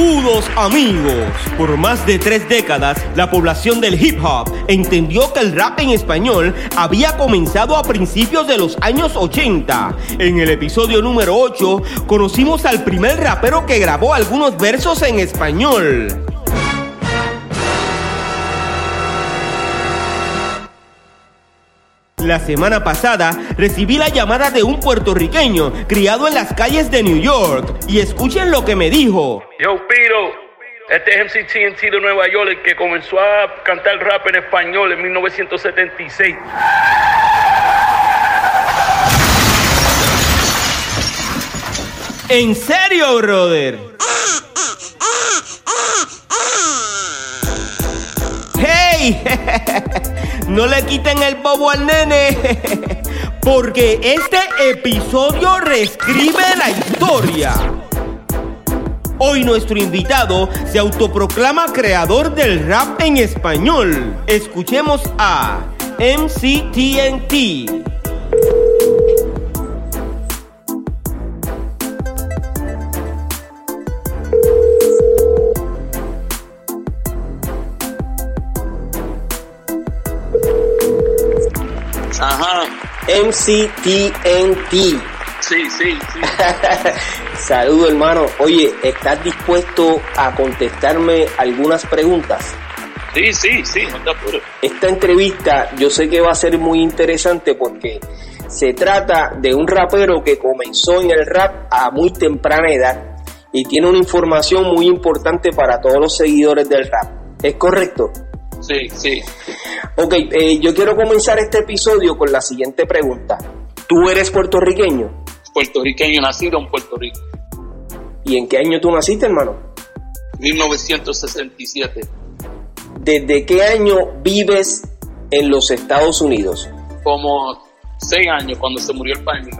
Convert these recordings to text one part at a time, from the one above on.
Saludos amigos. Por más de tres décadas, la población del hip hop entendió que el rap en español había comenzado a principios de los años 80. En el episodio número 8, conocimos al primer rapero que grabó algunos versos en español. La semana pasada recibí la llamada de un puertorriqueño criado en las calles de New York y escuchen lo que me dijo. Yo, Piro, este es MC TNT de Nueva York, el que comenzó a cantar rap en español en 1976. ¿En serio, brother? No le quiten el bobo al nene, porque este episodio reescribe la historia. Hoy nuestro invitado se autoproclama creador del rap en español. Escuchemos a MCTNT. Ajá. MCTNT. Sí, sí, sí. Saludo hermano. Oye, ¿estás dispuesto a contestarme algunas preguntas? Sí, sí, sí, no te apures. Esta entrevista yo sé que va a ser muy interesante porque se trata de un rapero que comenzó en el rap a muy temprana edad y tiene una información muy importante para todos los seguidores del rap. ¿Es correcto? Sí, sí. Ok, eh, yo quiero comenzar este episodio con la siguiente pregunta. ¿Tú eres puertorriqueño? Puertorriqueño, nacido en Puerto Rico. ¿Y en qué año tú naciste, hermano? 1967. ¿Desde qué año vives en los Estados Unidos? Como seis años cuando se murió el padre.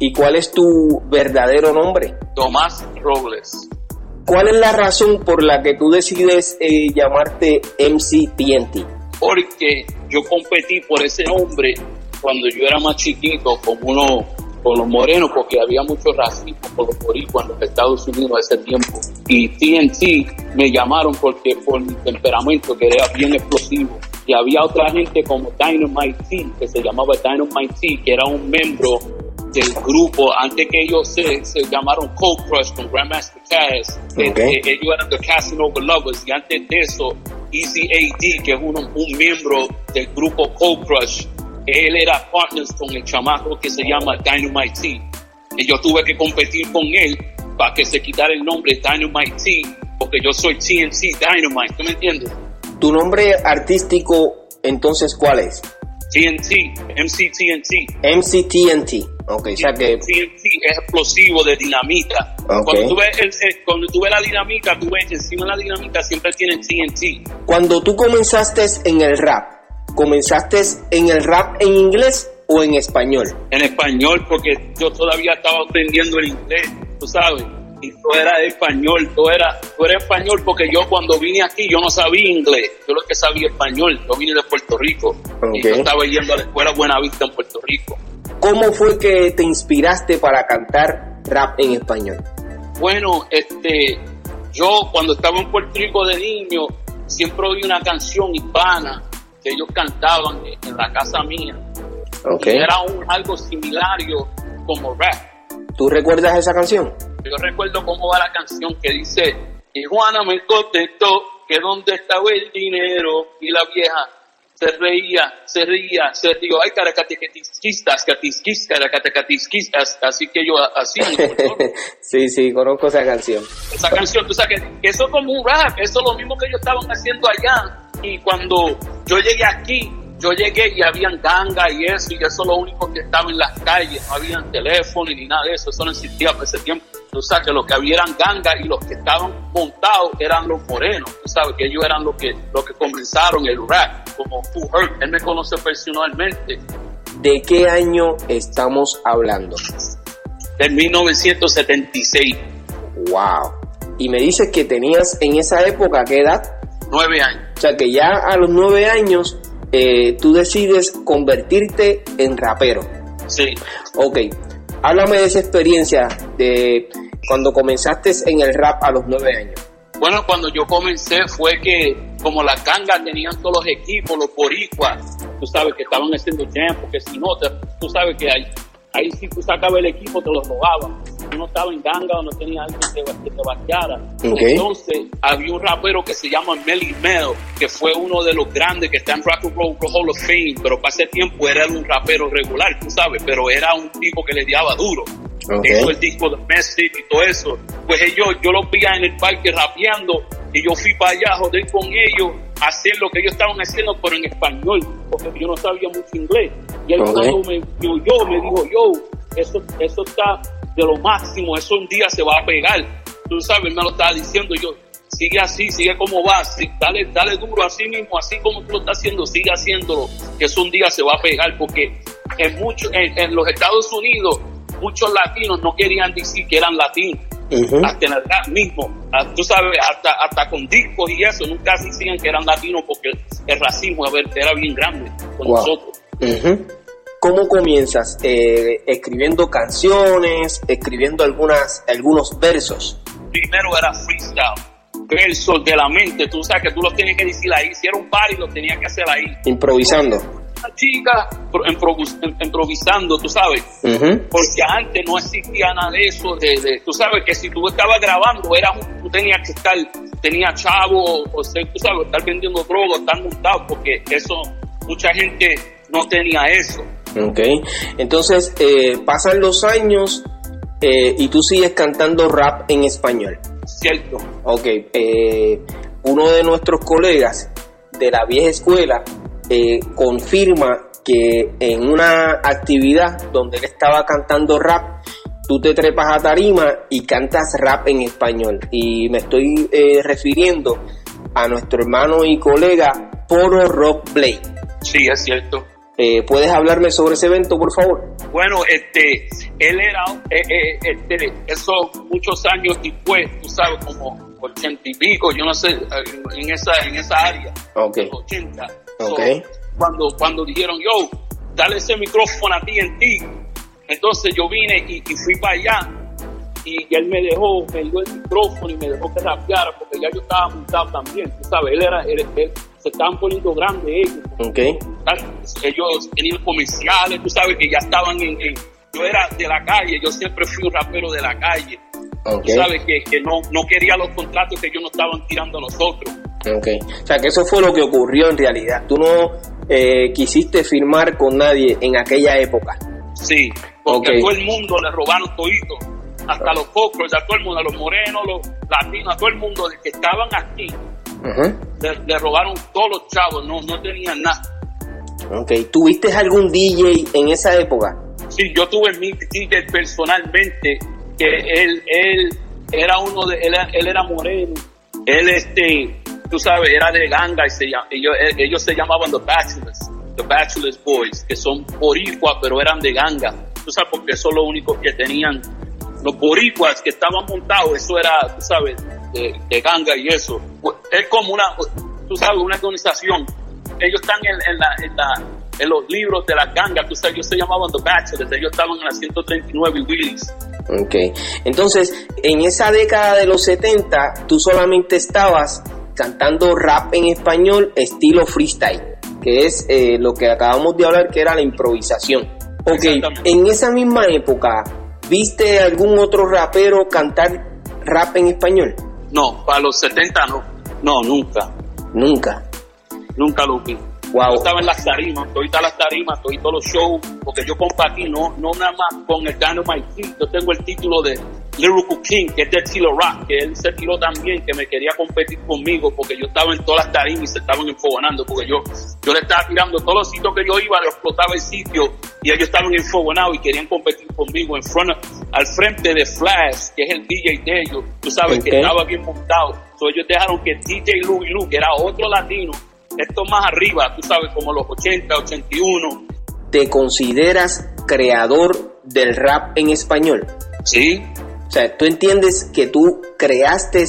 ¿Y cuál es tu verdadero nombre? Tomás Robles. ¿Cuál es la razón por la que tú decides eh, llamarte MC TNT? Porque yo competí por ese nombre cuando yo era más chiquito con uno con los morenos porque había mucho racismo por los boricuas en los Estados Unidos a ese tiempo y TNT me llamaron porque por mi temperamento que era bien explosivo y había otra gente como Dynamite T que se llamaba Dynamite T que era un miembro del grupo antes que ellos se, se llamaron Cold Crush con Grandmaster Caz eh, ellos eran The Casanova Lovers y antes de eso Easy AD que es uno- un miembro del grupo Cold Crush él era partners con el chamaco que se llama Dynamite T y yo tuve que competir con él para que se quitara el nombre Dynamite T porque yo soy TNT Dynamite ¿tú me entiendes? ¿Tu nombre artístico entonces cuál es? TNT MC TNT MC TNT. Ok, o sea que... TNT es explosivo de dinamita. Ok. Cuando, tú ves el- el- cuando tú ves la dinamita, tú ves encima de la dinamita siempre tienen TNT. Cuando tú comenzaste en el rap, ¿comenzaste en el rap en inglés o en español? En español, porque yo todavía estaba aprendiendo el inglés, tú sabes. Y todo era español, todo era, todo era español porque yo cuando vine aquí yo no sabía inglés, yo lo que sabía español, yo vine de Puerto Rico y Ok. yo estaba yendo a la escuela Buenavista en Puerto Rico. ¿Cómo fue que te inspiraste para cantar rap en español? Bueno, este, yo cuando estaba en Puerto Rico de niño, siempre oí una canción hispana que ellos cantaban en, la casa mía. Ok. Y era un, algo similario como rap. ¿Tú recuerdas esa canción? Yo recuerdo cómo va la canción que dice, y Juana me contestó que dónde estaba el dinero y la vieja se reía, se reía, se rió, ay caracatequistas, catisquistas, caracatequistas, así que yo así, sí, sí, conozco esa canción. esa canción, tú sabes que, que eso es como un rap, eso es lo mismo que ellos estaban haciendo allá. Y cuando yo llegué aquí, yo llegué y habían ganga y eso, y eso es lo único que estaba en las calles, no habían teléfono ni nada de eso, eso no existía por ese tiempo. Tú sabes que los que habían ganga y los que estaban montados eran los morenos, tú sabes que ellos eran los que, los que comenzaron el rap, como Who Hurt, él me conoce personalmente. ¿De qué año estamos hablando? De 1976. Wow. Y me dices que tenías en esa época, ¿qué edad? Nueve años. O sea que ya a los nueve años eh, tú decides convertirte en rapero. Sí. Ok, háblame de esa experiencia de cuando comenzaste en el rap a los nueve años. Bueno, cuando yo comencé fue que como las gangas tenían todos los equipos, los boricuas, tú sabes que estaban haciendo tiempo, que si no, tú sabes que hay Ahí si tú sacabas el equipo te lo robaban. Uno estaba en ganga o no tenía alguien que te, que te vaqueara. Entonces había un rapero que se llama Melly Mel, que fue uno de los grandes que está en Rock and Roll Hall of Fame, pero para ese tiempo era un rapero regular, tú sabes, pero era un tipo que le daba duro. Okay. Hizo el disco de Message y todo eso. Pues ellos, yo los veía en el parque rapeando y yo fui para allá a joder con ellos, a hacer lo que ellos estaban haciendo, pero en español, porque yo no sabía mucho inglés. Y él cuando me yo, me dijo, yo, eso, eso está de lo máximo, eso un día se va a pegar. Tú sabes, me lo estaba diciendo yo, sigue así, sigue como vas, dale, dale duro así mismo, así como tú lo estás haciendo, sigue haciéndolo, que eso un día se va a pegar, porque en, mucho, en, los Estados Unidos muchos latinos no querían decir que eran latinos. Hasta en el mismo, ah, tú sabes, hasta, hasta con discos y eso, nunca decían que eran latinos porque el racismo era bien grande con nosotros. ¿Cómo comienzas? Eh, escribiendo canciones, escribiendo algunas, algunos versos. Primero era freestyle, versos de la mente. Tú sabes que tú los tienes que decir ahí. Si era un party, lo tenías que hacer ahí. Improvisando. Una chica improvisando, tú sabes. Porque antes no existía nada de eso. De, tú sabes que si tú estabas grabando, era tú tenías que estar, tenía chavo, o sea, tú sabes, estar vendiendo droga, estar montado, porque eso, mucha gente no tenía eso. Ok, entonces eh, pasan los años eh, y tú sigues cantando rap en español. Cierto. Ok, eh, uno de nuestros colegas de la vieja escuela confirma que en una actividad donde él estaba cantando rap, tú te trepas a tarima y cantas rap en español. Y me estoy refiriendo a nuestro hermano y colega Poro Rock Blade. Sí, es cierto. Eh, ¿Puedes hablarme sobre ese evento, por favor? Bueno, este, él era, eh, eh, este, eso muchos años después, tú sabes, como ochenta y pico, yo no sé, en esa, en esa área, okay. 80. Okay. cuando, cuando dijeron, yo, dale ese micrófono a ti en ti, entonces yo vine y, fui para allá y, él me dejó, me dio el micrófono y me dejó que rapeara porque ya yo estaba montado también, tú sabes, él era, él, él, se estaban poniendo grandes ellos. Okay. Ellos tenían comerciales, tú sabes que ya estaban en, Yo era de la calle, yo siempre fui un rapero de la calle. Okay. Tú sabes que, que no, no quería los contratos que ellos nos estaban tirando a nosotros. Okay. O sea, que eso fue lo que ocurrió en realidad. Tú no eh, quisiste firmar con nadie en aquella época. Sí, porque a todo el mundo le robaron todito. Hasta los cocos, a todo el mundo, a los morenos, los latinos, a todo el mundo que estaban aquí le, robaron todos los chavos, no, no tenían nada. Ok, ¿tuviste algún DJ en esa época? Sí, yo tuve mi DJ personalmente, que él, él era uno de, él, era moreno, él este, tú sabes, era de ganga y se, ellos, ellos se llamaban The Bachelors, The Bachelors Boys, que son boricuas, pero eran de ganga, tú sabes, porque son los únicos que tenían, los boricuas que estaban montados, eso era, tú sabes, de, ganga y eso. Es como una, tú sabes, una organización. Ellos están en, la, en, la, en los libros de las gangas, tú sabes, ellos se llamaban The Bachelors, ellos estaban en la 139 Willis. Ok, entonces en esa década de los 70 tú solamente estabas cantando rap en español estilo freestyle, que es eh, lo que acabamos de hablar que era la improvisación. Ok, en esa misma época, ¿viste algún otro rapero cantar rap en español? No, para los 70 no. No, nunca. Nunca. Nunca lo vi. Wow. Yo estaba en las tarimas, ahorita las tarimas, todos los shows, porque yo compartí, no, no nada más con el Dynamite Yo tengo el título de, Lyrical King, que es de Tilo Rock, que él se tiró también, que me quería competir conmigo porque yo estaba en todas las tarimas y se estaban enfogonando, porque yo, yo le estaba tirando todos los sitios que yo iba, le explotaba el sitio y ellos estaban enfogonados y querían competir conmigo en front, al frente de Flash, que es el DJ de ellos, tú sabes, que estaba bien montado. So, ellos dejaron que DJ Louis Lu, que era otro latino, esto más arriba, tú sabes, como los 80, 81. ¿Te consideras creador del rap en español? Sí. O sea, ¿tú entiendes que tú creaste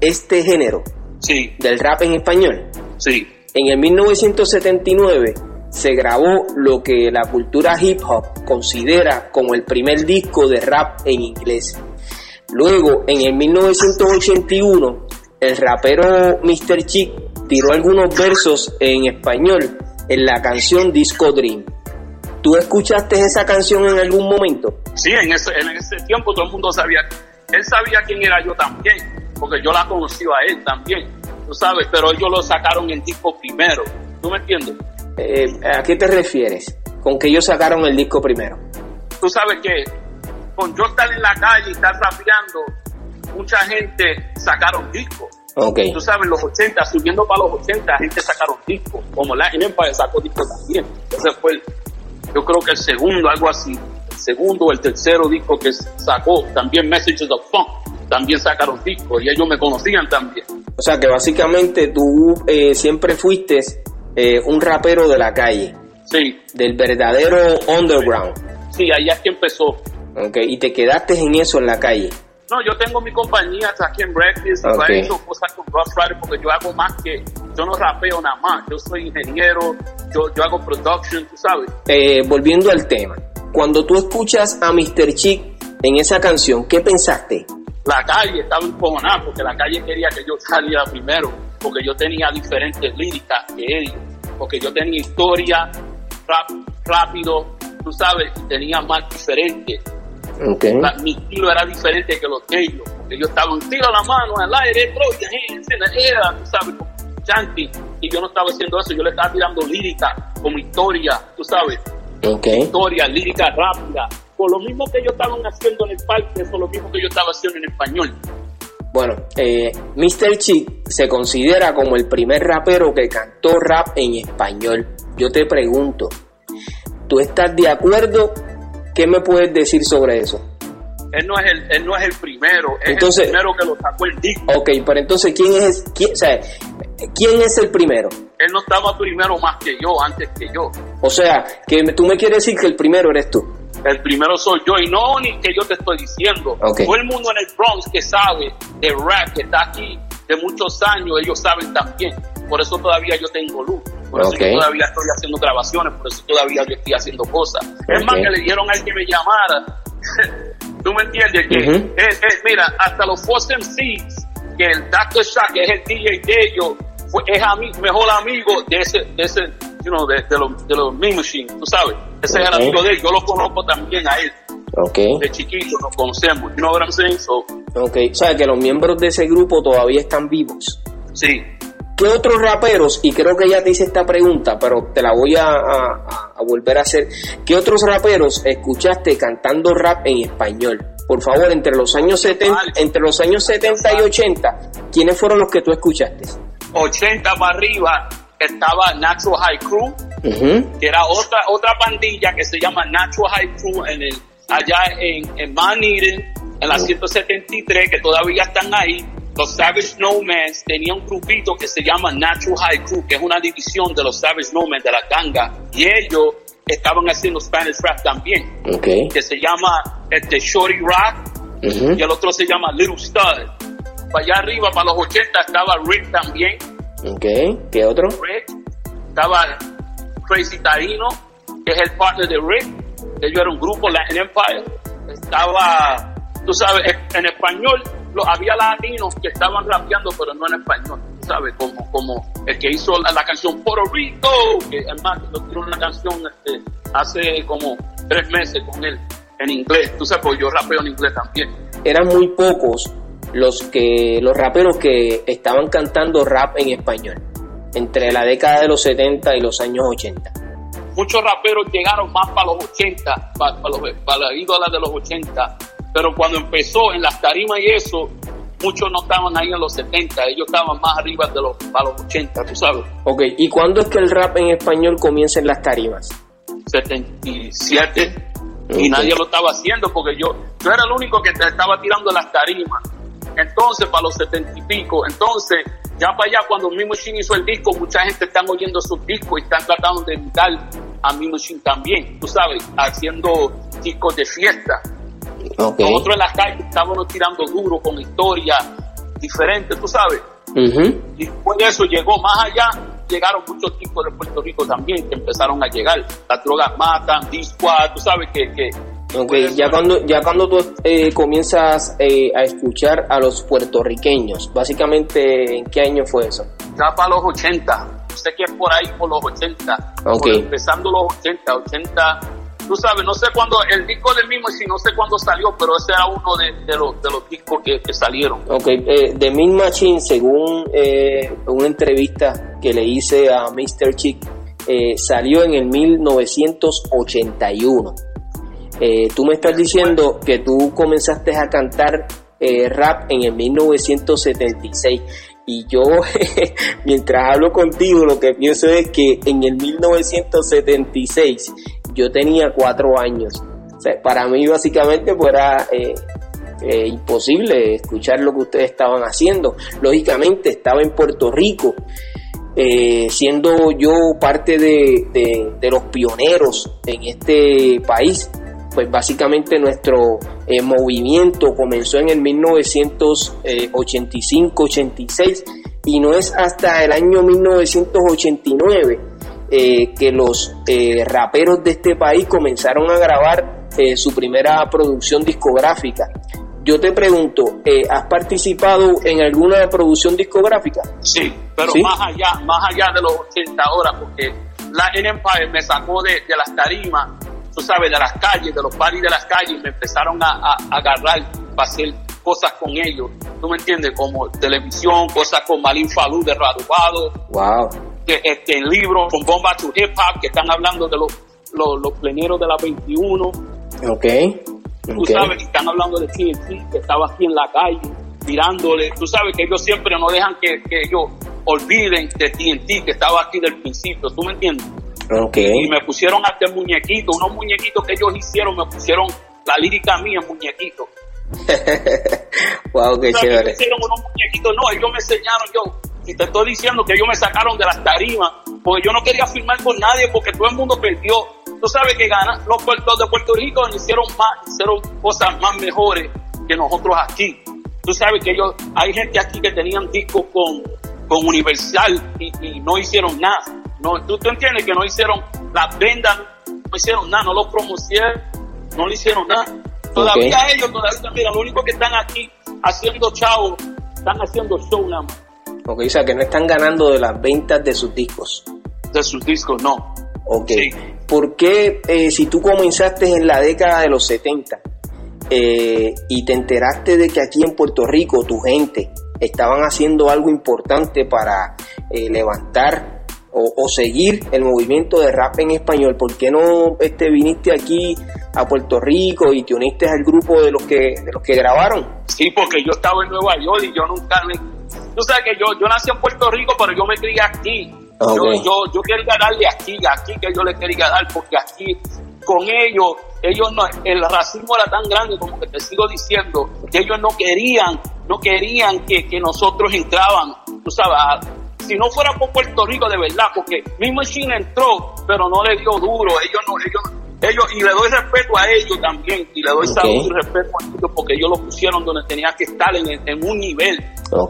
este género? Sí. Del rap en español. Sí. En el 1979 se grabó lo que la cultura hip hop considera como el primer disco de rap en inglés. Luego, en el 1981, el rapero Mr. Chick tiró algunos versos en español en la canción Disco Dream. ¿Tú escuchaste esa canción en algún momento? Sí, en ese, en ese tiempo todo el mundo sabía. Él sabía quién era yo también, porque yo la conocí a él también, tú sabes, pero ellos lo sacaron en disco primero. ¿Tú me entiendes? Eh, ¿A qué te refieres? Con que ellos sacaron el disco primero. Tú sabes que con yo estar en la calle y estar rapeando, mucha gente sacaron discos. Okay. Tú sabes, los 80, subiendo para los 80, gente sacaron discos, como la Empire sacó discos también. Ese fue, el, yo creo que el segundo, algo así, el segundo o el tercero disco que sacó, también Messages of Funk, también sacaron discos y ellos me conocían también. O sea que básicamente tú eh, siempre fuiste eh, un rapero de la calle. Sí. Del verdadero underground. Sí, ahí es que empezó. Ok, y te quedaste en eso en la calle. No, yo tengo mi compañía aquí en Breakfast y Okay. cosas con Rough Rider porque yo hago más que, yo no rapeo nada más, yo soy ingeniero, yo, yo hago production, tú sabes. Eh, volviendo al tema, cuando tú escuchas a Mr. Chick en esa canción, ¿qué pensaste? La calle estaba encojonada porque la calle quería que yo saliera primero, porque yo tenía diferentes líricas que ellos, porque yo tenía historia, rap rápido, tú sabes, y tenía más diferentes. Okay. La- mi estilo era diferente que los de ellos. Ellos estaban tiro la mano al aire, Troya, hands in the air, tú sabes, chanting. Y yo no estaba haciendo eso, yo le estaba tirando lírica, como historia, tú sabes, Okay. historia, lírica rápida. Por lo mismo que ellos estaban haciendo en el parque, eso es lo mismo que yo estaba haciendo en español. Bueno, eh, Mr. Chick se considera como el primer rapero que cantó rap en español. Yo te pregunto, ¿tú estás de acuerdo? ¿Qué me puedes decir sobre eso? Él no es el, él no es el primero, es Entonces- el primero que lo sacó el disco. Ok, pero entonces, ¿quién es, quién, o sea, ¿quién es el primero? Él no estaba primero más que yo, antes que yo. O sea, que tú me quieres decir que el primero eres tú. El primero soy yo y no ni que yo te estoy diciendo. Ok. Todo el mundo en el Bronx que sabe de rap, que está aquí de muchos años, ellos saben también. Por eso todavía yo tengo luz. Por eso Ok. yo todavía estoy haciendo grabaciones, por eso todavía yo estoy haciendo cosas. Es Ok. más que le dieron a él que me llamara. ¿Tú me entiendes? Que, Ujú. eh, eh, mira, hasta los Force MCs, que el Dr. Que es el DJ de ellos, fue, es ami- mejor amigo de ese, de ese, you know, de, de los, de los Machine, tú sabes. Ese es el amigo de él, yo lo conozco también a él Ok. de chiquito nos conocemos. You know what I'm saying? So, Ok, o sea, que los miembros de ese grupo todavía están vivos. sí. ¿Qué otros raperos, y creo que ya te hice esta pregunta, pero te la voy a, a- a volver a hacer, ¿qué otros raperos escuchaste cantando rap en español? Por favor, entre los años 70, entre los años 70 y 80, ¿quiénes fueron los que tú escuchaste? 80 para arriba estaba Natural High Crew, Ujú, que era otra otra pandilla que se llama Natural High Crew en el, allá en, en Mount Eden, en la 173, que todavía están ahí. Los Savage Nomads tenían un grupito que se llama Natural High Crew, que es una división de los Savage Nomads de la ganga, y ellos estaban haciendo Spanish rap también, Ok. que se llama este Shorty Rock, y el otro se llama Little Stud. Para allá arriba, para los 80, estaba Rick también. Ok. ¿Qué otro? Rick. Estaba Crazy Tarino, que es el partner de Rick. Ellos eran un grupo, Latin Empire. Estaba, tú sabes, en- en español lo, había latinos que estaban rapeando, pero no en español. ¿Sabes? Como, como el que hizo la, la canción Puerto Rico, que es más, yo tiró una canción este, hace como tres meses con él en inglés. Tú sabes, pues yo rapeo en inglés también. Eran muy pocos los que los raperos que estaban cantando rap en español entre la década de los 70 y los años 80. muchos raperos llegaron más para los 80, para, los, para las ídolas de los 80, Pero cuando empezó en las tarimas y eso, muchos no estaban ahí en los 70, ellos estaban más arriba de los, a los 80, tú sabes. Ok, ¿y cuándo es que el rap en español comienza en las tarimas? 77 y nadie lo estaba haciendo porque yo, yo era el único que estaba tirando las tarimas. Entonces, para los 70 y pico, entonces, ya para allá, cuando Mimo Machine hizo el disco, mucha gente está oyendo sus discos y están tratando de imitar a Mimo Machine también, tú sabes, haciendo discos de fiesta. Nosotros en las calles estábamos tirando duro con historias diferentes, tú sabes. Y después de eso llegó más allá, llegaron muchos tipos de Puerto Rico también que empezaron a llegar. Las drogas matan, disco, tú sabes que... que ya cuando, ya cuando tú eh, comienzas eh, a escuchar a los puertorriqueños, básicamente, ¿en qué año fue eso? Ya para los 80, sé que es por ahí por los 80, empezando los 80, 80, tú sabes, no sé cuándo, el disco del mismo, si no sé cuándo salió, pero ese era uno de, los, de los discos que, salieron. Ok, eh, The Mean Machine, según eh, una entrevista que le hice a Mr. Chick, eh, salió en el 1981. Eh, tú me estás diciendo que tú comenzaste a cantar rap en el 1976 y yo mientras hablo contigo lo que pienso es que en el 1976 yo tenía cuatro años. para mí básicamente fuera eh, eh, imposible escuchar lo que ustedes estaban haciendo. Lógicamente estaba en Puerto Rico, eh, siendo yo parte de, los pioneros en este país. Pues básicamente nuestro movimiento comenzó en el 1985-86 y no es hasta el año 1989 eh, que los eh, raperos de este país comenzaron a grabar eh, su primera producción discográfica. Yo te pregunto, ¿has participado en alguna producción discográfica? Sí, pero más allá, más allá de los 80 horas, porque la Empire me sacó de, las tarimas, tú sabes, de las calles, de los paris de las calles, me empezaron a, agarrar para hacer cosas con ellos, tú me entiendes, como televisión, cosas con Malin Falú de Radubado. Wow este, libros con Bomba to Hip Hop que están hablando de los, los, pleneros de la 21. Ok. Tú sabes que están hablando de TNT, que estaba aquí en la calle, tirándole. Tú sabes que ellos siempre no dejan que, ellos olviden de TNT, que estaba aquí del principio. ¿Tú me entiendes? Okay. Y me pusieron hasta muñequitos, unos muñequitos que ellos hicieron, me pusieron la lírica mía, muñequitos. wow, qué chévere. Me hicieron unos muñequitos, no, ellos me enseñaron yo y te estoy diciendo que ellos me sacaron de las tarimas porque yo no quería firmar con nadie porque todo el mundo perdió. Tú sabes que gana, los, puertos de Puerto Rico hicieron más, hicieron cosas más mejores que nosotros aquí. Tú sabes que ellos, hay gente aquí que tenían discos con, con Universal y, no hicieron nada. No, ¿tú, tú entiendes que no hicieron las vendas, no hicieron nada, no los promocionaron, no le hicieron nada. Todavía ellos, todavía, mira, lo único que están aquí haciendo chao, están haciendo show nada Ok, o sea que no están ganando de las ventas de sus discos. De sus discos, no. Ok. ¿Por qué eh, si tú comenzaste en la década de los 70 eh, y te enteraste de que aquí en Puerto Rico tu gente estaban haciendo algo importante para eh, levantar o, seguir el movimiento de rap en español, ¿por qué no este, viniste aquí a Puerto Rico y te uniste al grupo de los que de los que grabaron? Sí, porque yo estaba en Nueva York y yo nunca me tú sabes que yo, yo nací en Puerto Rico, pero yo me crié aquí. Yo, yo, yo quería darle aquí, aquí que yo le quería dar, porque aquí con ellos, ellos no, el racismo era tan grande como que te sigo diciendo, que ellos no querían, no querían que, que nosotros entraban, tú sabes, si no fuera por Puerto Rico de verdad, porque mismo China entró, pero no le dio duro, ellos no, ellos ellos, y le doy respeto a ellos también, y le doy salud y respeto a ellos porque ellos lo pusieron donde tenía que estar en, un nivel.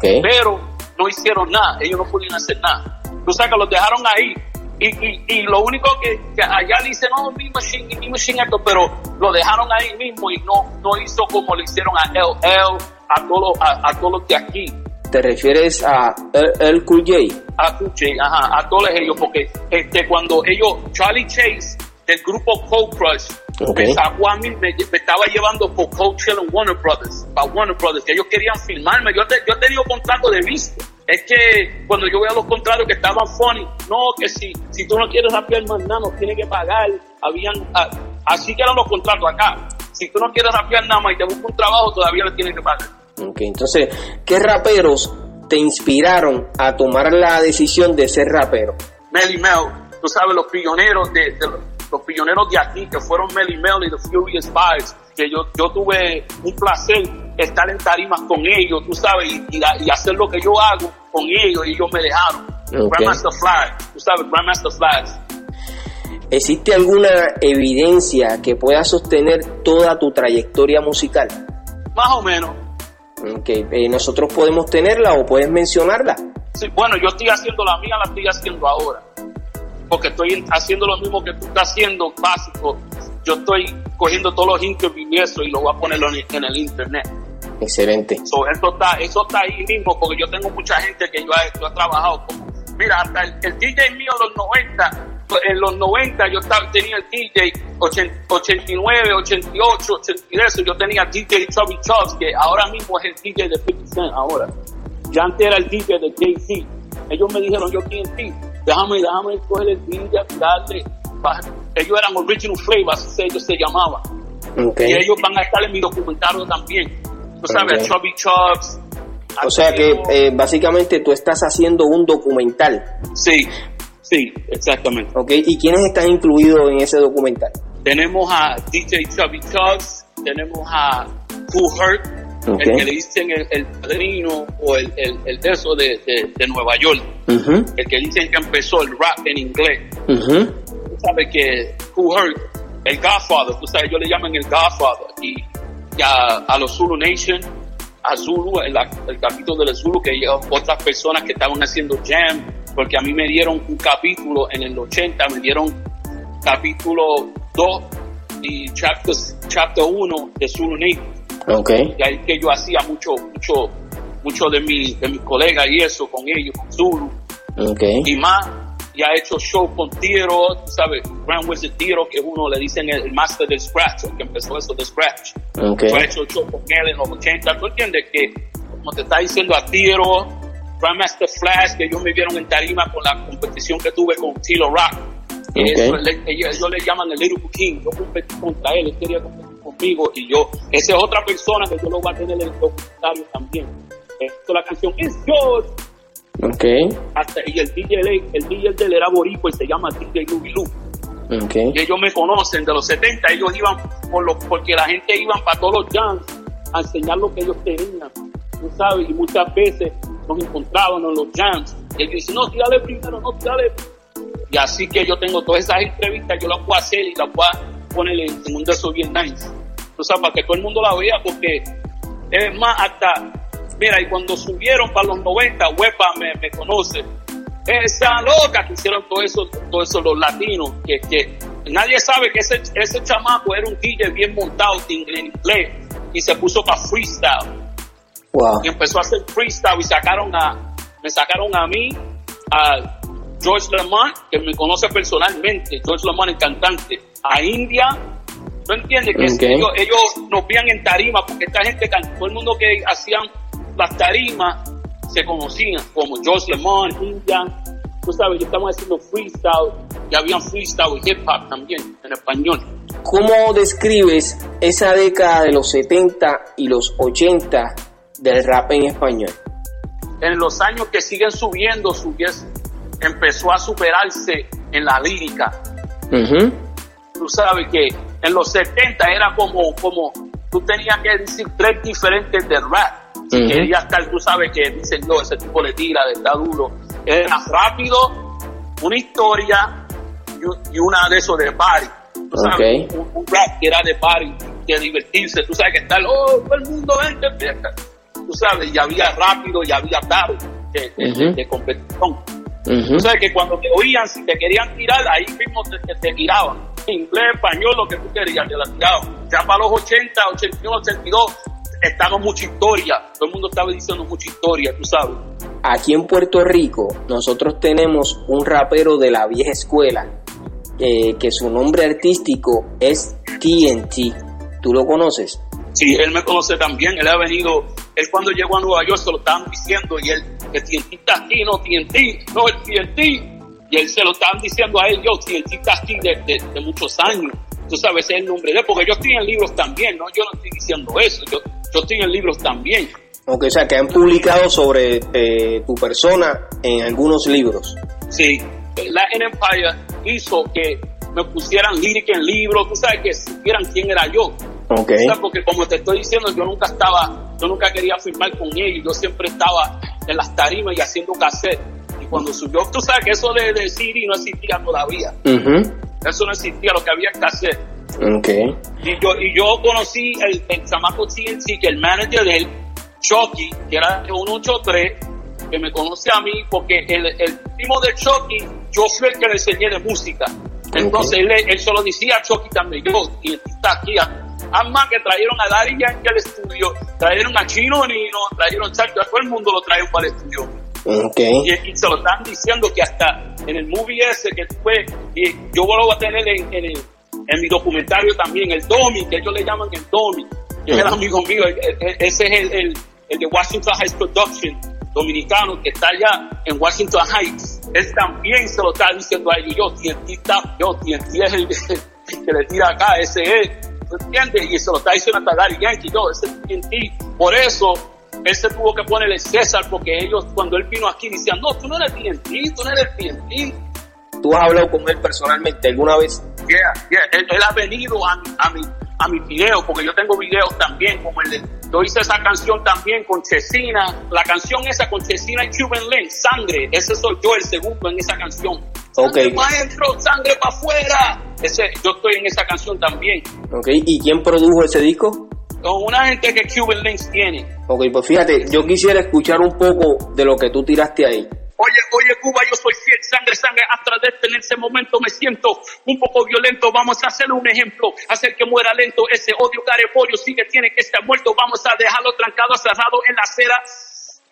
Pero no hicieron nada, ellos no pudieron hacer nada. Tú sabes que los dejaron ahí. Y, y, y lo único que, allá dice, no, mi machine, mi machine esto, pero lo dejaron ahí mismo y no, no hizo como le hicieron a LL, a todos, a, a todos los de aquí. ¿Te refieres a el, Cool J? A Cool J, ajá, a todos ellos, porque este, cuando ellos, Charlie Chase, del grupo Cold Crush okay. me me, estaba llevando por Coachella Warner Brothers, para Warner Brothers, que ellos querían filmarme. Yo, te, yo he tenido contrato de visto. Es que cuando yo veo los contratos que estaban funny, no, que si, si tú no quieres rapear más nada, nos tiene que pagar. Habían, ah, así que eran los contratos acá. Si tú no quieres rapear nada más y te busca un trabajo, todavía le tienes que pagar. Ok, entonces, ¿qué raperos te inspiraron a tomar la decisión de ser rapero? Melly Mel, tú sabes, los pioneros de, de los pioneros de aquí, que fueron Melly Mel y The Furious Fives, que yo, yo tuve un placer estar en tarimas con ellos, tú sabes, y, y, hacer lo que yo hago con ellos, y ellos me dejaron. Okay. Grandmaster Flash, tú sabes, Grandmaster Flash. ¿Existe alguna evidencia que pueda sostener toda tu trayectoria musical? Más o menos. Okay. Eh, ¿Nosotros podemos tenerla o puedes mencionarla? Sí, bueno, yo estoy haciendo la mía, la estoy haciendo ahora. Porque estoy haciendo lo mismo que tú estás haciendo, básico. Yo estoy cogiendo todos los interviews y eso y lo voy a poner en el internet. Excelente. So, eso, está, eso está ahí mismo, porque yo tengo mucha gente que yo he, yo he trabajado como. Mira, hasta el, el DJ mío en los 90 en los 90 yo estaba, tenía el DJ 89, 88, 83, yo tenía DJ Chubby Chubbs, que ahora mismo es el DJ de 50 Cent ahora. Ya antes era el DJ de Jay-Z. Ellos me dijeron, yo TNT, déjame, déjame coger el DJ, darle. Ellos eran Original Flavor, así ellos se llamaban. Okay. Y ellos van a estar en mi documentario también. Tú sabes, okay. Chubby Chubbs. O sea que eh, básicamente tú estás haciendo un documental. Sí, Sí, exactamente. Ok, ¿y quiénes están incluidos en ese documental? Tenemos a DJ Chubby Chubbs, tenemos a Cool Hurt, okay. el que le dicen el, el padrino o el, el, el de eso de, de, de Nueva York, uh -huh. el que dicen que empezó el rap en inglés. Uh -huh. Tú sabes que Cool Hurt, el Godfather, tú sabes, ellos le llaman el Godfather, y, y a, a, los Zulu Nation, a Zulu, el, el capítulo de Zulu, que otras personas que estaban haciendo jam, porque a mí me dieron un capítulo en el 80, me dieron capítulo 2 y chapter, chapter 1 de Zulu Nation. Okay. Y ahí que yo hacía mucho, mucho, mucho de, mi, de mis colegas y eso con ellos, con Zulu. Okay. Y más, y ha hecho show con Tiro, sabes, Grand Wizard Tiro, que uno le dicen el, master del Scratch, el que empezó eso de Scratch. Okay. Yo he hecho show con él en los 80. ¿Tú entiendes que, como te está diciendo a Tiro, Grandmaster Flash, que ellos me vieron en tarima con la competición que tuve con Tilo Rock. Okay. Eso, ellos, ellos, le llaman el Little King. Yo competí contra él, él quería competir conmigo y yo, esa es otra persona que yo lo voy a tener en el documentario también. Esto, la canción es George. Okay. Hasta, y el DJ, el DJ de él era boricua y se llama DJ Luby Lu. Okay. Y ellos me conocen de los 70, ellos iban por lo, porque la gente iban para todos los jams a enseñar lo que ellos tenían, tú sabes, y muchas veces nos encontrábamos en los jams. Y él dice, no, tírale primero, no, tírale. Y así que yo tengo todas esas entrevistas, yo las puedo hacer y las puedo poner en, en un de esos bien nice. Tú sabes, para que todo el mundo la vea, porque es más, hasta, mira, y cuando subieron para los 90, Huepa me, me conoce. Esa loca que hicieron todo eso, todo eso los latinos, que, que nadie sabe que ese, ese chamaco era un DJ bien montado en inglés y se puso para freestyle. Wow. Y empezó a hacer freestyle y sacaron a, me sacaron a mí, a George Lamont, que me conoce personalmente, George Lamont, el cantante, a India. ¿Tú entiendes? Que okay. ellos, ellos nos veían en tarima, porque esta gente, todo el mundo que hacían las tarimas, se conocían, como George Lamont, India. Tú sabes, yo estamos haciendo freestyle, y había freestyle y hip hop también, en español. ¿Cómo describes esa década de los 70 y los 80 del rap en español? En los años que siguen subiendo, subies, empezó a superarse en la lírica. Uh -huh. Tú sabes que en los 70 era como, como tú tenías que decir tres diferentes de rap. Si uh -huh. querías estar, tú sabes que dicen, no, ese tipo le tira, está duro. Era rápido, una historia y, y una de esos de party. Tú sabes, okay. un, un, rap que era de party, de divertirse. Tú sabes que está, oh, todo el mundo vente, fiesta tú sabes, y había rápido y había tarde de, de, uh -huh. de competición. Uh -huh. Que cuando te oían, si te querían tirar, ahí mismo te, te, te tiraban. Inglés, español, lo que tú querías, te la tiraban. Ya para los 80, 81, 82, estaba mucha historia. Todo el mundo estaba diciendo mucha historia, tú sabes. Aquí en Puerto Rico, nosotros tenemos un rapero de la vieja escuela, eh, que su nombre artístico es TNT. ¿Tú lo conoces? Sí, él me conoce también, él ha venido, él cuando llegó a Nueva York se lo estaban diciendo y él, que TNT está aquí, no TNT, no el TNT, y él se lo estaban diciendo a él, yo, TNT está aquí de, de, de muchos años, tú sabes, ese es el nombre de él, porque yo estoy en libros también, ¿no? Yo no estoy diciendo eso, yo, yo estoy en libros también. Ok, o sea, que han publicado sobre eh, tu persona en algunos libros. Sí, Latin Empire hizo que me pusieran lírica en libros, tú sabes, que supieran quién era yo. Ok. O sea, porque como te estoy diciendo, yo nunca estaba, yo nunca quería firmar con ellos, yo siempre estaba en las tarimas y haciendo cassette. Y cuando subió, tú sabes que eso de, de CD no existía todavía. Ujú. Eso no existía, lo que había es cassette. Ok. Y yo, y yo conocí el, el chamaco TNT, que el manager de él, Chucky, que era de 183, que me conoce a mí, porque el, el primo de Chucky, yo fui el que le enseñé de música. Entonces él, él solo decía a Chucky también, yo, y está aquí. Además que trajeron a Daddy Yankee al estudio, trajeron a Chino Nino, trajeron Chacho, a todo el mundo lo trajeron para el estudio. Ok. Y, y se lo están diciendo que hasta en el movie ese que fue, y yo lo voy a tener en, en, el- en mi documentario también, el Domi, que ellos le llaman el Domi, que es el amigo mío, ese es el, el, el de Washington Heights Production, dominicano, que está allá en Washington Heights. Él también se lo está diciendo a ellos, yo, TNT yo, TNT es el, que le tira acá, ese es, ¿tú entiendes? Y se lo está diciendo hasta Daddy Yankee, yo, ese es TNT. Por eso, él se tuvo que ponerle César porque ellos cuando él vino aquí decían, no, tú no eres TNT, tú no eres TNT. ¿Tú has hablado con él personalmente alguna vez? Yeah, yeah. Él, él ha venido a a mi, a mi video, porque yo tengo videos también, como el de, yo hice esa canción también con Chesina, la canción esa con Chesina y Cuban Link, Sangre, ese soy yo el segundo en esa canción. Ok. Sangre adentro, sangre para afuera. Ese, yo estoy en esa canción también. Ok. ¿Y quién produjo ese disco? Con una gente que Cuban Links tiene. Ok, pues fíjate, yo quisiera escuchar un poco de lo que tú tiraste ahí. Oye, oye, Cuba, yo soy fiel, sangre, sangre, hasta de en ese momento me siento un poco violento. Vamos a hacer un ejemplo, hacer que muera lento. Ese odio carepollo sigue, tiene que estar muerto. Vamos a dejarlo trancado, cerrado en la acera.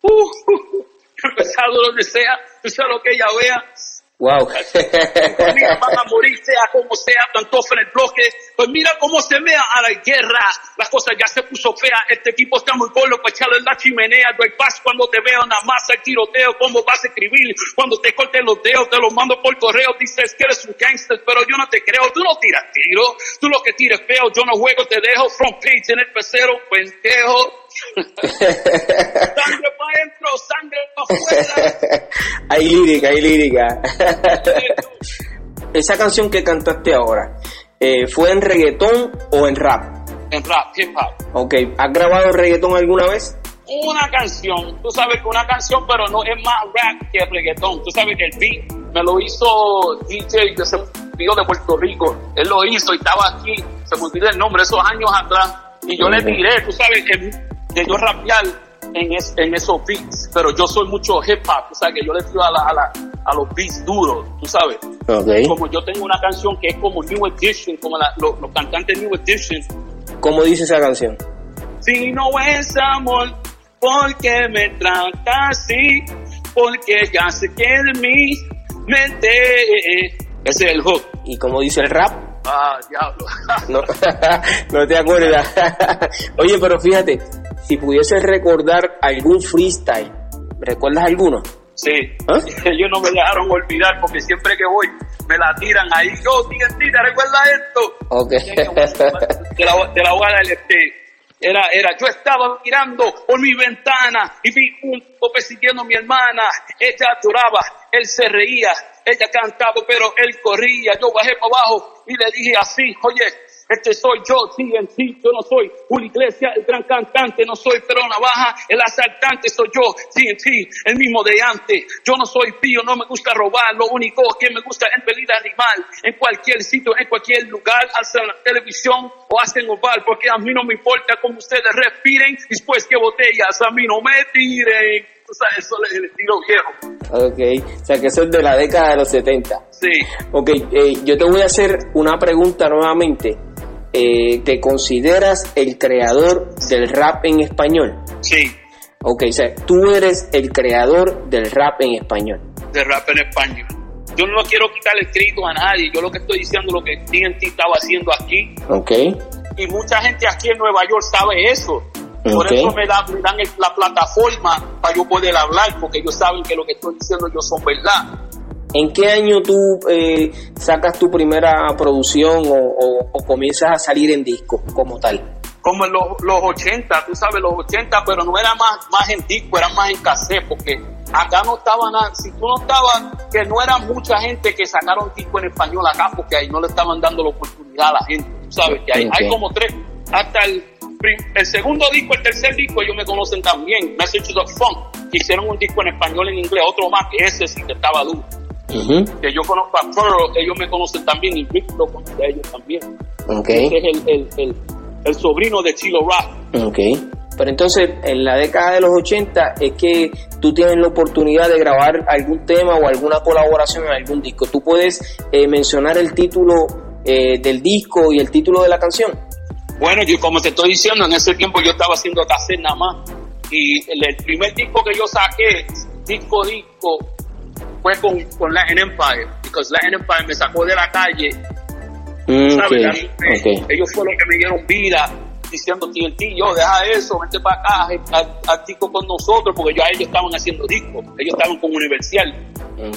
Uh, uh, uh, donde sea, sea lo que ella vea. Wow. Conmigo van a morir, sea como sea, tanto en el bloque. Pues mira cómo se vea a la guerra. La cosa ya se puso fea. Este equipo está muy gordo para echarle la chimenea. No hay paz cuando te veo, nada más hay tiroteo. ¿Cómo vas a escribir? Cuando te corten los dedos, te los mando por correo. Dices que eres un gangster, pero yo no te creo. Tú no tiras tiro. Tú lo que tires feo. Yo no juego, te dejo front page en el pecero, pendejo. Sangre para adentro, sangre para afuera. hay lírica, hay lírica. Esa canción que cantaste ahora, eh, ¿fue en reggaetón o en rap? en rap, hip hop. Ok, ¿has grabado reggaetón alguna vez? una canción, tú sabes que una canción, pero no es más rap que reggaetón. Tú sabes que el beat me lo hizo DJ que se vio de Puerto Rico. Él lo hizo y estaba aquí, se me olvidó el nombre, esos años atrás. Y yo le tiré, tú sabes que de yo rapear en, es- en esos beats, pero yo soy mucho hip hop, tú sabes que yo le tiro a, la- a, la- a los beats duros, tú sabes. Ok. Como yo tengo una canción que es como New Edition, como la- los, los cantantes New Edition, ¿Cómo dice esa canción? si no es amor, porque me trata así, porque ya se queda en mi mente. Ese es el hook. ¿Y cómo dice el rap? Ah, diablo. No, no te acuerdas. Oye, pero fíjate, si pudieses recordar algún freestyle, ¿recuerdas alguno? Sí, ¿Ah? ellos no me dejaron olvidar porque siempre que voy me la tiran ahí. Yo, TNT, ¿te recuerdas esto? Ok. de la, de la hora del este. Era, era, yo estaba mirando por mi ventana y vi un tope siguiendo a mi hermana. Ella lloraba, él se reía, ella cantaba, pero él corría. Yo bajé para abajo y le dije así, oye, este soy yo, TNT, yo no soy una iglesia, el gran cantante, no soy pero navaja, el asaltante soy yo, TNT, el mismo de antes. Yo no soy pío, no me gusta robar, lo único que me gusta es pedir animal, en cualquier sitio, en cualquier lugar, hacen la televisión o hacen oval, porque a mí no me importa cómo ustedes respiren, después que botellas a mí no me tiren. O sea, eso es el estilo viejo. Ok, o sea que eso es de la década de los 70. Sí. Ok, eh, yo te voy a hacer una pregunta nuevamente. Eh, ¿Te consideras el creador del rap en español? Sí, Ok, o sea, tú eres el creador del rap en español. de rap en español. Yo no quiero quitar el crédito a nadie, yo lo que estoy diciendo lo que TNT estaba haciendo aquí, Ok, y mucha gente aquí en Nueva York sabe eso. Por eso me, da- me dan el- la plataforma para yo poder hablar, porque ellos saben que lo que estoy diciendo yo son verdad. ¿En qué año tú eh, sacas tu primera producción o, comienzas a salir en disco como tal? Como en los, los 80, tú sabes, los 80, pero no era más, más en disco, era más en cassette, porque acá no estaba nada, si tú no estabas, que no era mucha gente que sacaron disco en español acá, porque ahí no le estaban dando la oportunidad a la gente, tú sabes, que hay, hay como tres, hasta el, el segundo disco, el tercer disco, ellos me conocen también, Message of Funk, hicieron un disco en español, en inglés, otro más, que ese sí que estaba duro. Que yo conozco a Pearl, ellos me conocen también, y Rick lo conoce a ellos también. Okay. Este es el, el, el, sobrino de Chilo Rock. Okay. Pero entonces, en la década de los 80 es que tú tienes la oportunidad de grabar algún tema o alguna colaboración en algún disco. ¿Tú puedes eh, mencionar el título eh, del disco y el título de la canción? Bueno, yo como te estoy diciendo, en ese tiempo yo estaba haciendo cassette nada más. Y el, primer disco que yo saqué, disco disco, fue con, con Latin Empire, porque Latin Empire me sacó de la calle. Mm, Ellos fueron los que me dieron vida diciendo TNT, yo deja eso, vente para acá, haz disco con nosotros, porque ya ellos estaban haciendo discos, ellos estaban con Universal.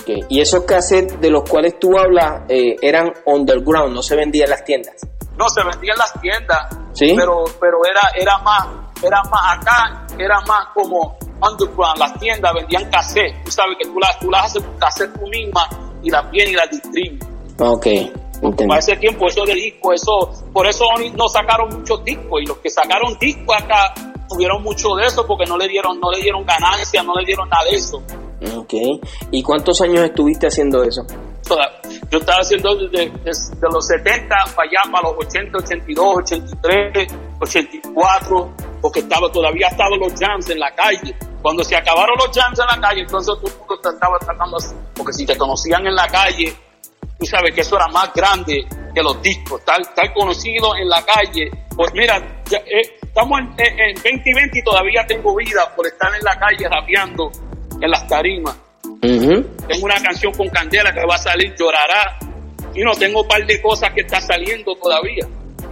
Okay. Y esos cassettes de los cuales tú hablas eh, eran underground, no se vendían en las tiendas. No, se vendían en las tiendas, ¿Sí? pero, pero era, era más, era más acá, era más como underground, las tiendas vendían cassettes, tú sabes que tú las, tú las haces cassette tú misma y las vienes y las distribuyes. Ok. Para ese tiempo eso de disco, eso, por eso no sacaron muchos discos y los que sacaron discos acá tuvieron mucho de eso porque no le dieron, no le dieron ganancias, no le dieron nada de eso. Ok. ¿Y cuántos años estuviste haciendo eso? Yo estaba haciendo desde, los 70 para allá, para los 80, 82, 83, 84, porque estaba, todavía estaban los jams en la calle. Cuando se acabaron los jams en la calle, entonces todo el mundo estaba tratando así, porque si te conocían en la calle, tú sabes que eso era más grande que los discos, tal, tal conocido en la calle. Pues mira, eh, estamos en, en, 2020 y todavía tengo vida por estar en la calle rapeando en las tarimas. Tengo una canción con Candela que va a salir, llorará. Y no tengo un par de cosas que está saliendo todavía.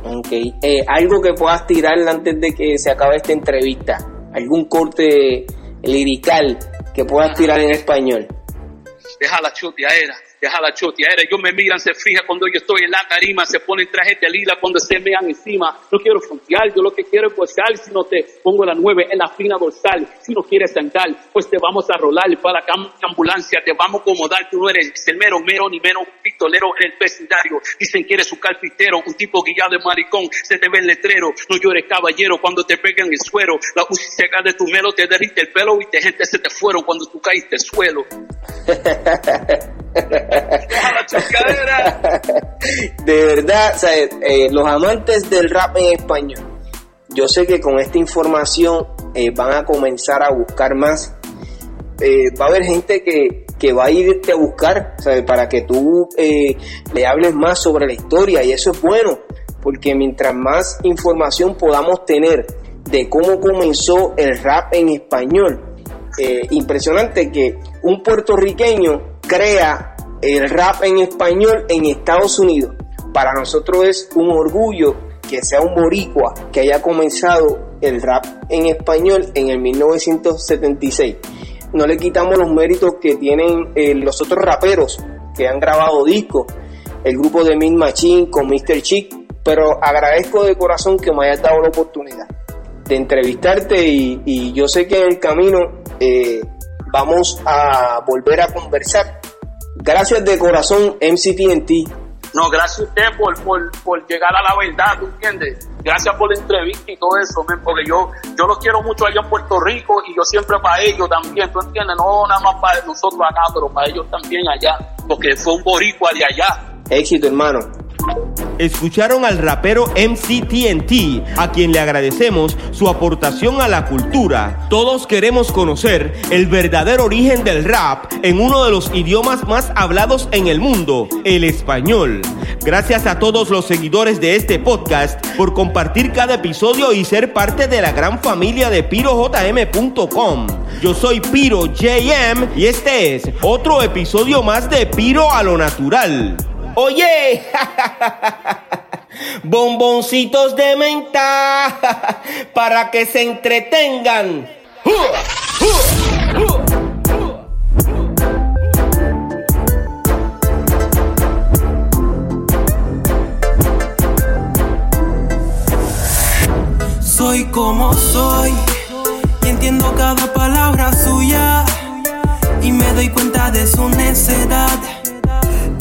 Ok, eh, algo que puedas tirar antes de que se acabe esta entrevista, algún corte lirical que puedas tirar en español. Deja la era deja la choteadera. Ellos me miran, se fija cuando yo estoy en la tarima, se ponen traje de lila cuando se vean encima. No quiero frontear, yo lo que quiero es gozar. Si no te pongo la nueve en la fina dorsal, si no quieres andar, pues te vamos a rolar para la ambulancia, te vamos a acomodar. Tú no eres el mero mero ni menos pistolero en el vecindario. Dicen que eres un carpintero, un tipo guillado de maricón. Se te ve el letrero, no llores caballero cuando te pegan el suero. La UCI seca de tu melo te derrite el pelo y te gente se te fueron cuando tú caíste al suelo. de verdad, eh, los amantes del rap en español, yo sé que con esta información eh, van a comenzar a buscar más. Eh, va a haber gente que, que, va a irte a buscar para que tú le hables más sobre la historia y eso es bueno, porque mientras más información podamos tener de cómo comenzó el rap en español, impresionante que un puertorriqueño crea el rap en español en Estados Unidos. Para nosotros es un orgullo que sea un boricua que haya comenzado el rap en español en el 1976. No le quitamos los méritos que tienen eh, los otros raperos que han grabado discos, el grupo de Min Machine con Mr. Chick, pero agradezco de corazón que me hayas dado la oportunidad de entrevistarte y, yo sé que en el camino eh, vamos a volver a conversar Gracias de corazón, MCTNT. No, gracias a usted por, por, por, llegar a la verdad, ¿tú entiendes? Gracias por la entrevista y todo eso, porque yo, yo los quiero mucho allá en Puerto Rico y yo siempre para ellos también, ¿tú entiendes? No nada más para nosotros acá, pero para ellos también allá, porque fue un boricua de allá. Éxito, hermano. Escucharon al rapero MCTNT, a quien le agradecemos su aportación a la cultura. Todos queremos conocer el verdadero origen del rap en uno de los idiomas más hablados en el mundo, el español. Gracias a todos los seguidores de este podcast por compartir cada episodio y ser parte de la gran familia de pirojm.com. Yo soy Piro JM y este es otro episodio más de Piro a lo Natural. Oye, bomboncitos de menta para que se entretengan. Soy como soy y entiendo cada palabra suya y me doy cuenta de su necedad